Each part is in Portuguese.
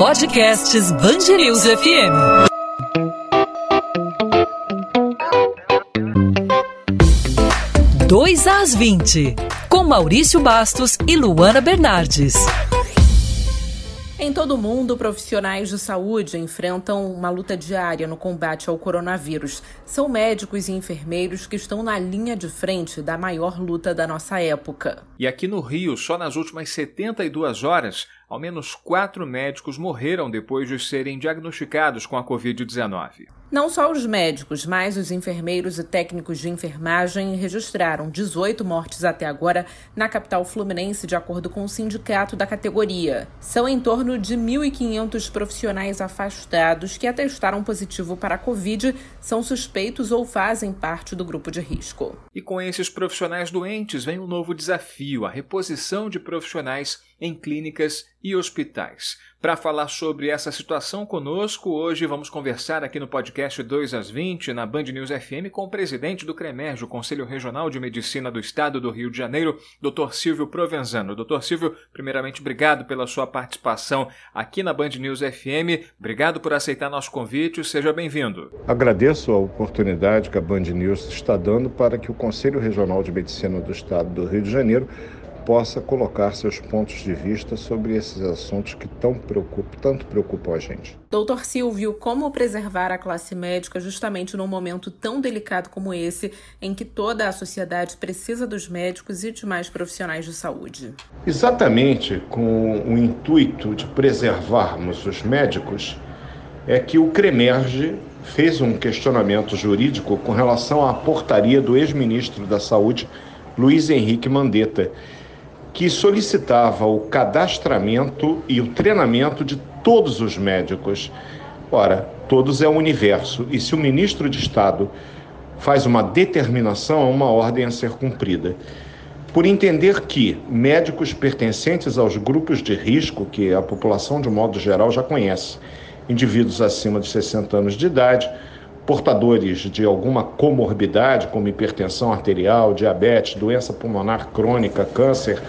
Podcasts Bangerils FM. Dois às 20, com Maurício Bastos e Luana Bernardes. Em todo o mundo, profissionais de saúde enfrentam uma luta diária no combate ao coronavírus. São médicos e enfermeiros que estão na linha de frente da maior luta da nossa época. E aqui no Rio, só nas últimas 72 horas, ao menos quatro médicos morreram depois de serem diagnosticados com a Covid-19. Não só os médicos, mas os enfermeiros e técnicos de enfermagem registraram 18 mortes até agora na capital fluminense, de acordo com o sindicato da categoria. São em torno de 1.500 profissionais afastados que atestaram positivo para a Covid, são suspeitos ou fazem parte do grupo de risco. E com esses profissionais doentes vem um novo desafio: a reposição de profissionais em clínicas e hospitais. Para falar sobre essa situação conosco, hoje vamos conversar aqui no podcast 2 às 20, na Band News FM, com o presidente do CREMERG, o Conselho Regional de Medicina do Estado do Rio de Janeiro, Dr. Silvio Provenzano. Dr. Silvio, primeiramente, obrigado pela sua participação aqui na Band News FM. Obrigado por aceitar nosso convite. Seja bem-vindo. Agradeço a oportunidade que a Band News está dando para que o Conselho Regional de Medicina do Estado do Rio de Janeiro possa colocar seus pontos de vista sobre esses assuntos que tão preocupam, tanto preocupam a gente. Doutor Silvio, como preservar a classe médica justamente num momento tão delicado como esse, em que toda a sociedade precisa dos médicos e de mais profissionais de saúde? Exatamente com o intuito de preservarmos os médicos, é que o CREMERGE fez um questionamento jurídico com relação à portaria do ex-ministro da Saúde, Luiz Henrique Mandetta, que solicitava o cadastramento e o treinamento de todos os médicos. Ora, todos é o universo, e se o ministro de Estado faz uma determinação, é uma ordem a ser cumprida. Por entender que médicos pertencentes aos grupos de risco, que a população de modo geral já conhece, indivíduos acima de 60 anos de idade, portadores de alguma comorbidade, como hipertensão arterial, diabetes, doença pulmonar crônica, câncer,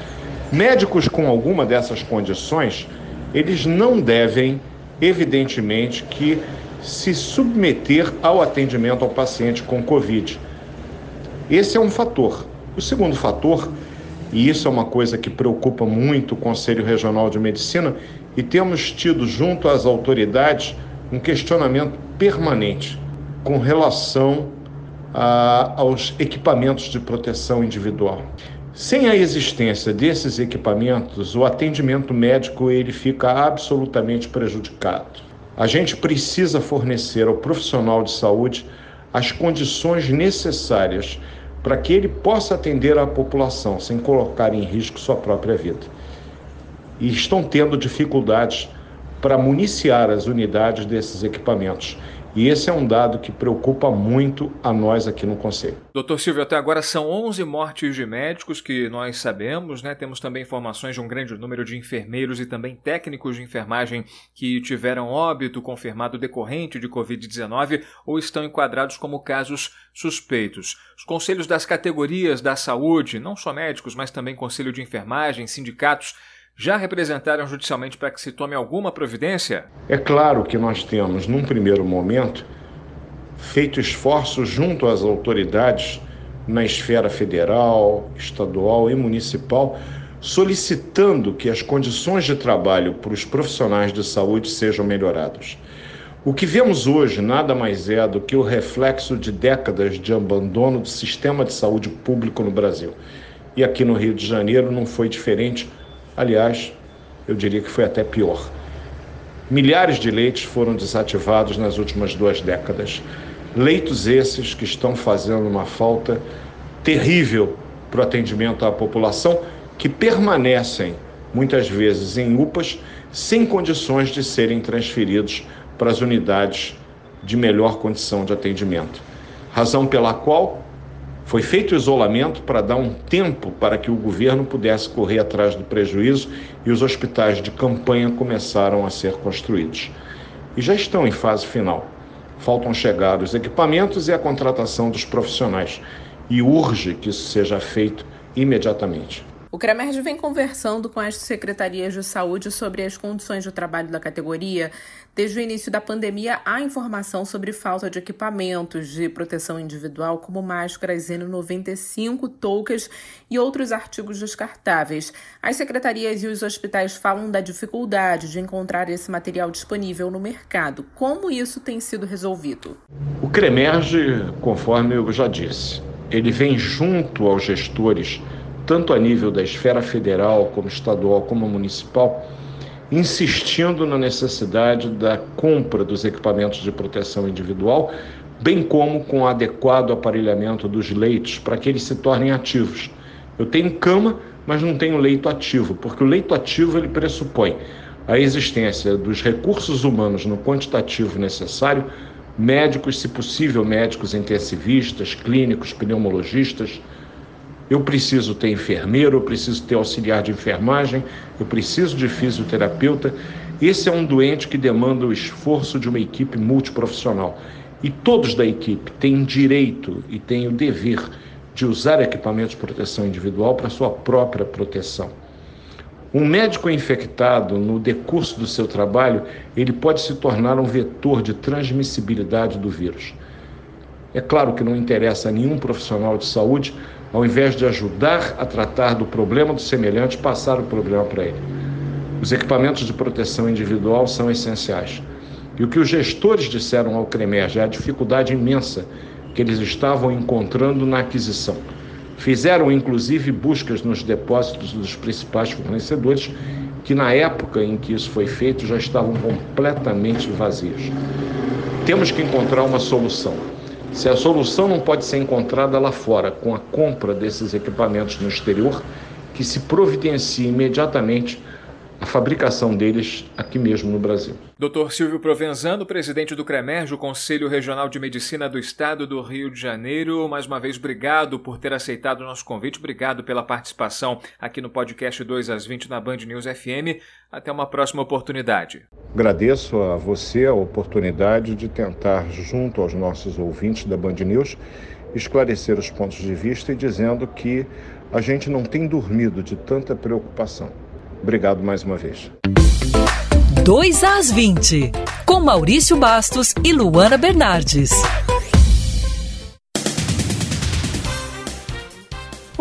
médicos com alguma dessas condições, eles não devem, evidentemente, que se submeter ao atendimento ao paciente com Covid. Esse é um fator. O segundo fator, e isso é uma coisa que preocupa muito o Conselho Regional de Medicina, e temos tido junto às autoridades um questionamento permanente com relação a, aos equipamentos de proteção individual. Sem a existência desses equipamentos, o atendimento médico ele fica absolutamente prejudicado. A gente precisa fornecer ao profissional de saúde as condições necessárias para que ele possa atender a população sem colocar em risco sua própria vida. E estão tendo dificuldades para municiar as unidades desses equipamentos. E esse é um dado que preocupa muito a nós aqui no Conselho. Doutor Silvio, até agora são 11 mortes de médicos que nós sabemos, né? Temos também informações de um grande número de enfermeiros e também técnicos de enfermagem que tiveram óbito confirmado decorrente de Covid-19 ou estão enquadrados como casos suspeitos. Os conselhos das categorias da saúde, não só médicos, mas também conselho de enfermagem, sindicatos, já representaram judicialmente para que se tome alguma providência? É claro que nós temos, num primeiro momento, feito esforços junto às autoridades na esfera federal, estadual e municipal, solicitando que as condições de trabalho para os profissionais de saúde sejam melhoradas. O que vemos hoje nada mais é do que o reflexo de décadas de abandono do sistema de saúde público no Brasil. E aqui no Rio de Janeiro não foi diferente Aliás, eu diria que foi até pior. Milhares de leitos foram desativados nas últimas duas décadas. Leitos esses que estão fazendo uma falta terrível para o atendimento à população, que permanecem muitas vezes em UPAs sem condições de serem transferidos para as unidades de melhor condição de atendimento. Razão pela qual foi feito o isolamento para dar um tempo para que o governo pudesse correr atrás do prejuízo e os hospitais de campanha começaram a ser construídos. E já estão em fase final. Faltam chegar os equipamentos e a contratação dos profissionais. E urge que isso seja feito imediatamente. O CREMERG vem conversando com as secretarias de saúde sobre as condições de trabalho da categoria. Desde o início da pandemia, há informação sobre falta de equipamentos de proteção individual, como máscaras N95, toucas e outros artigos descartáveis. As secretarias e os hospitais falam da dificuldade de encontrar esse material disponível no mercado. Como isso tem sido resolvido? O CREMERG, conforme eu já disse, ele vem junto aos gestores tanto a nível da esfera federal, como estadual, como municipal, insistindo na necessidade da compra dos equipamentos de proteção individual, bem como com o adequado aparelhamento dos leitos para que eles se tornem ativos. Eu tenho cama, mas não tenho leito ativo, porque o leito ativo ele pressupõe a existência dos recursos humanos no quantitativo necessário, médicos, se possível, médicos intensivistas, clínicos, pneumologistas, eu preciso ter enfermeiro, eu preciso ter auxiliar de enfermagem, eu preciso de fisioterapeuta. Esse é um doente que demanda o esforço de uma equipe multiprofissional. E todos da equipe têm direito e têm o dever de usar equipamentos de proteção individual para sua própria proteção. Um médico infectado, no decurso do seu trabalho, ele pode se tornar um vetor de transmissibilidade do vírus. É claro que não interessa a nenhum profissional de saúde ao invés de ajudar a tratar do problema do semelhante, passar o problema para ele. Os equipamentos de proteção individual são essenciais. E o que os gestores disseram ao CREMERG é a dificuldade imensa que eles estavam encontrando na aquisição. Fizeram inclusive buscas nos depósitos dos principais fornecedores, que na época em que isso foi feito já estavam completamente vazios. Temos que encontrar uma solução. Se a solução não pode ser encontrada lá fora com a compra desses equipamentos no exterior, que se providencie imediatamente a fabricação deles aqui mesmo no Brasil. Dr. Silvio Provenzano, presidente do CREMERJ, o Conselho Regional de Medicina do Estado do Rio de Janeiro, mais uma vez obrigado por ter aceitado o nosso convite, obrigado pela participação aqui no podcast 2 às 20 na Band News FM. Até uma próxima oportunidade. Agradeço a você a oportunidade de tentar, junto aos nossos ouvintes da Band News, esclarecer os pontos de vista e dizendo que a gente não tem dormido de tanta preocupação. Obrigado mais uma vez. 2 às 20, com Maurício Bastos e Luana Bernardes.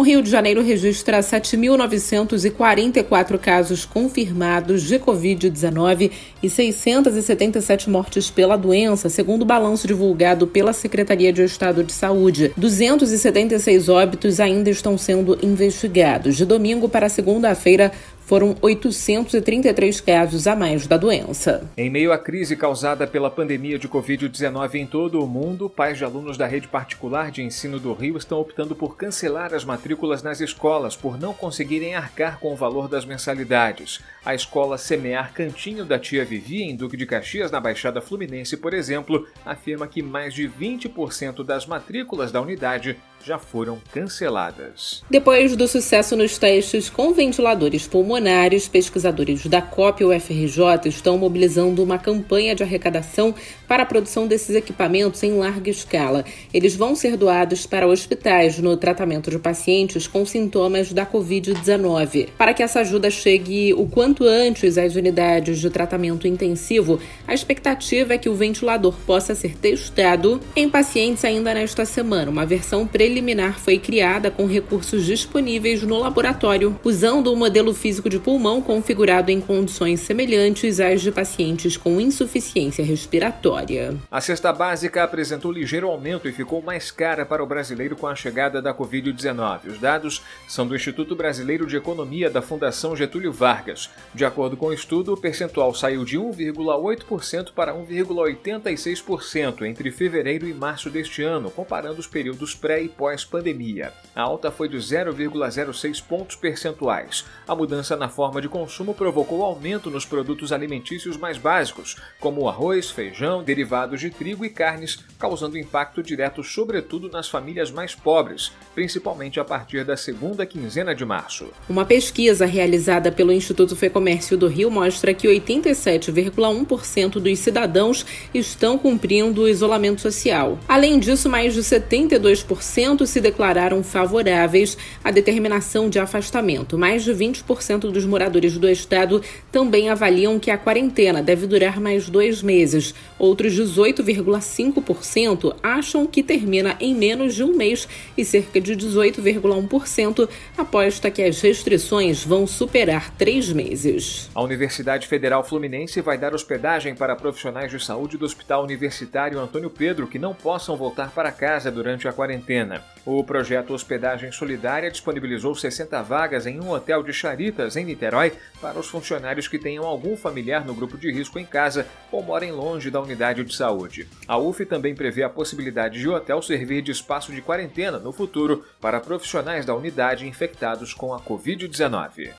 O Rio de Janeiro registra 7.944 casos confirmados de Covid-19 e 677 mortes pela doença, segundo o balanço divulgado pela Secretaria de Estado de Saúde. 276 óbitos ainda estão sendo investigados. De domingo para segunda-feira, foram 833 casos a mais da doença. Em meio à crise causada pela pandemia de Covid-19 em todo o mundo, pais de alunos da rede particular de ensino do Rio estão optando por cancelar as matrículas nas escolas por não conseguirem arcar com o valor das mensalidades. A escola Semear Cantinho da Tia Vivi, em Duque de Caxias, na Baixada Fluminense, por exemplo, afirma que mais de 20% das matrículas da unidade já foram canceladas. Depois do sucesso nos testes com ventiladores pulmonares, pesquisadores da COP e UFRJ estão mobilizando uma campanha de arrecadação para a produção desses equipamentos em larga escala. Eles vão ser doados para hospitais no tratamento de pacientes com sintomas da Covid-19. Para que essa ajuda chegue o quanto antes às unidades de tratamento intensivo, a expectativa é que o ventilador possa ser testado em pacientes ainda nesta semana. Uma versão preliminar preliminar foi criada com recursos disponíveis no laboratório, usando o um modelo físico de pulmão configurado em condições semelhantes às de pacientes com insuficiência respiratória. A cesta básica apresentou ligeiro aumento e ficou mais cara para o brasileiro com a chegada da Covid-19. Os dados são do Instituto Brasileiro de Economia da Fundação Getúlio Vargas. De acordo com o estudo, o percentual saiu de 1,8% para 1,86% entre fevereiro e março deste ano, comparando os períodos pré e pós-pandemia. A alta foi de 0,06 pontos percentuais. A mudança na forma de consumo provocou aumento nos produtos alimentícios mais básicos, como arroz, feijão, derivados de trigo e carnes, causando impacto direto sobretudo nas famílias mais pobres, principalmente a partir da segunda quinzena de março. Uma pesquisa realizada pelo Instituto Fecomércio do Rio mostra que 87,1% dos cidadãos estão cumprindo o isolamento social. Além disso, mais de 72% 20% se declararam favoráveis à determinação de afastamento. Mais de 20% dos moradores do estado também avaliam que a quarentena deve durar mais dois meses. Outros 18,5% acham que termina em menos de um mês e cerca de 18,1% aposta que as restrições vão superar três meses. A Universidade Federal Fluminense vai dar hospedagem para profissionais de saúde do Hospital Universitário Antônio Pedro que não possam voltar para casa durante a quarentena. O projeto Hospedagem Solidária disponibilizou 60 vagas em um hotel de Charitas, em Niterói, para os funcionários que tenham algum familiar no grupo de risco em casa ou morem longe da unidade de saúde. A UF também prevê a possibilidade de o hotel servir de espaço de quarentena no futuro para profissionais da unidade infectados com a Covid-19.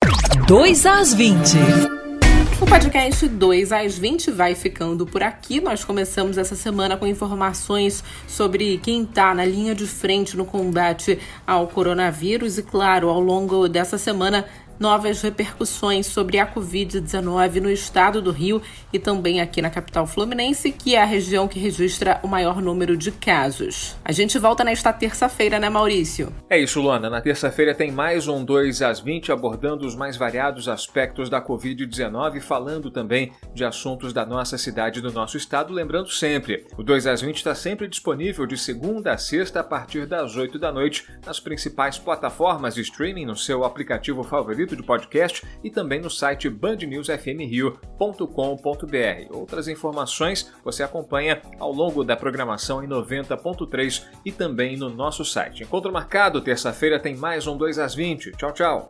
2 às 20. O podcast 2 às 20 vai ficando por aqui. Nós começamos essa semana com informações sobre quem está na linha de frente no combate ao coronavírus e, claro, ao longo dessa semana novas repercussões sobre a Covid-19 no estado do Rio e também aqui na capital fluminense, que é a região que registra o maior número de casos. A gente volta nesta terça-feira, né, Maurício? É isso, Luana. Na terça-feira tem mais um 2 às 20 abordando os mais variados aspectos da Covid-19, falando também de assuntos da nossa cidade e do nosso estado. Lembrando sempre, o 2 às 20 está sempre disponível de segunda a sexta a partir das 8 da noite nas principais plataformas de streaming no seu aplicativo favorito de podcast e também no site bandnewsfmrio.com.br. Outras informações você acompanha ao longo da programação em 90.3 e também no nosso site. Encontro marcado, terça-feira tem mais um 2 às 20. Tchau, tchau.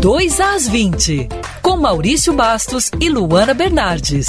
Dois às 20, com Maurício Bastos e Luana Bernardes.